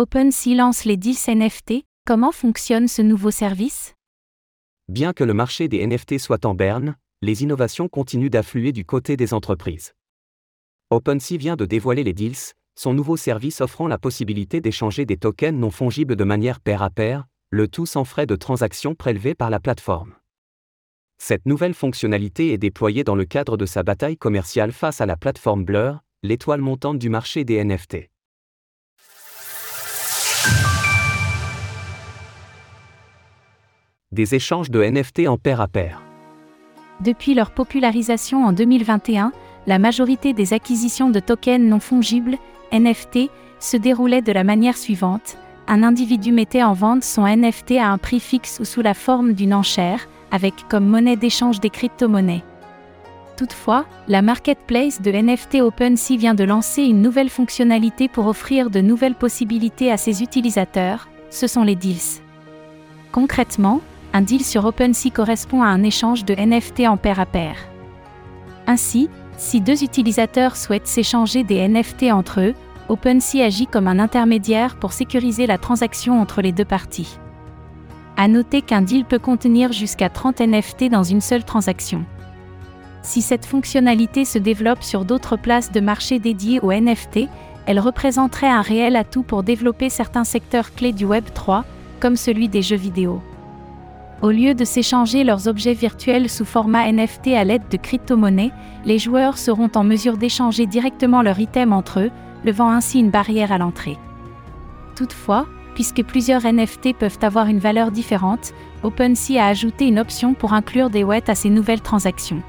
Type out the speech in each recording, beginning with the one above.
OpenSea lance les deals NFT, comment fonctionne ce nouveau service? Bien que le marché des NFT soit en berne, les innovations continuent d'affluer du côté des entreprises. OpenSea vient de dévoiler les deals, son nouveau service offrant la possibilité d'échanger des tokens non fongibles de manière pair à pair, le tout sans frais de transaction prélevés par la plateforme. Cette nouvelle fonctionnalité est déployée dans le cadre de sa bataille commerciale face à la plateforme Blur, l'étoile montante du marché des NFT. Des échanges de NFT en pair à pair. Depuis leur popularisation en 2021, la majorité des acquisitions de tokens non fongibles, NFT, se déroulaient de la manière suivante. Un individu mettait en vente son NFT à un prix fixe ou sous la forme d'une enchère, avec comme monnaie d'échange des crypto-monnaies. Toutefois, la marketplace de NFT OpenSea vient de lancer une nouvelle fonctionnalité pour offrir de nouvelles possibilités à ses utilisateurs, ce sont les deals. Concrètement, un deal sur OpenSea correspond à un échange de NFT en pair à pair. Ainsi, si deux utilisateurs souhaitent s'échanger des NFT entre eux, OpenSea agit comme un intermédiaire pour sécuriser la transaction entre les deux parties. À noter qu'un deal peut contenir jusqu'à 30 NFT dans une seule transaction. Si cette fonctionnalité se développe sur d'autres places de marché dédiées aux NFT, elle représenterait un réel atout pour développer certains secteurs clés du Web 3, comme celui des jeux vidéo. Au lieu de s'échanger leurs objets virtuels sous format NFT à l'aide de crypto-monnaies, les joueurs seront en mesure d'échanger directement leurs items entre eux, levant ainsi une barrière à l'entrée. Toutefois, puisque plusieurs NFT peuvent avoir une valeur différente, OpenSea a ajouté une option pour inclure des WET à ces nouvelles transactions.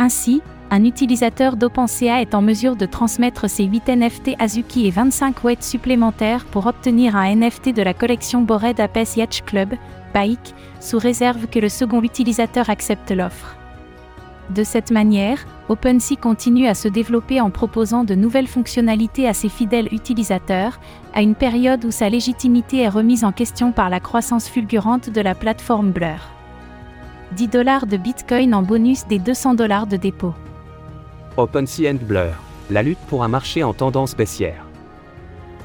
Ainsi, un utilisateur d'OpenSea est en mesure de transmettre ses 8 NFT Azuki et 25 WET supplémentaires pour obtenir un NFT de la collection Bored Apes Yacht Club, Bike, sous réserve que le second utilisateur accepte l'offre. De cette manière, OpenSea continue à se développer en proposant de nouvelles fonctionnalités à ses fidèles utilisateurs, à une période où sa légitimité est remise en question par la croissance fulgurante de la plateforme Blur. 10 dollars de Bitcoin en bonus des 200 dollars de dépôt. OpenSea and Blur, la lutte pour un marché en tendance baissière.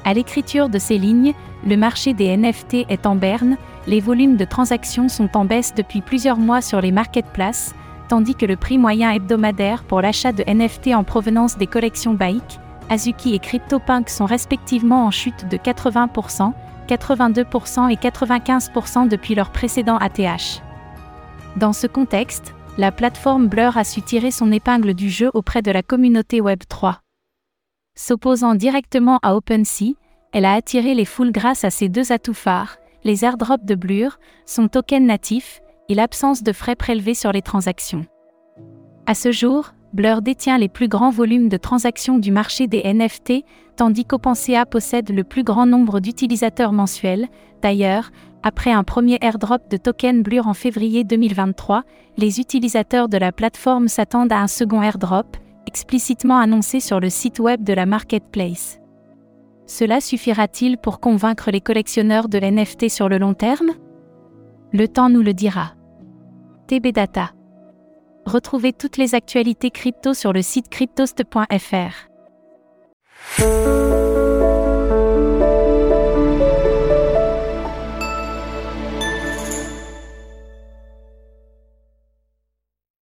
À l'écriture de ces lignes, le marché des NFT est en berne, les volumes de transactions sont en baisse depuis plusieurs mois sur les marketplaces, tandis que le prix moyen hebdomadaire pour l'achat de NFT en provenance des collections Baik, Azuki et CryptoPunk sont respectivement en chute de 80%, 82% et 95% depuis leur précédent ATH. Dans ce contexte, la plateforme Blur a su tirer son épingle du jeu auprès de la communauté Web3. S'opposant directement à OpenSea, elle a attiré les foules grâce à ses deux atouts phares, les airdrops de Blur, son token natif, et l'absence de frais prélevés sur les transactions. À ce jour, Blur détient les plus grands volumes de transactions du marché des NFT, tandis qu'OpenSea possède le plus grand nombre d'utilisateurs mensuels. D'ailleurs, après un premier airdrop de token Blur en février 2023, les utilisateurs de la plateforme s'attendent à un second airdrop, explicitement annoncé sur le site web de la marketplace. Cela suffira-t-il pour convaincre les collectionneurs de l'NFT sur le long terme? Le temps nous le dira. TB Data. Retrouvez toutes les actualités crypto sur le site cryptost.fr.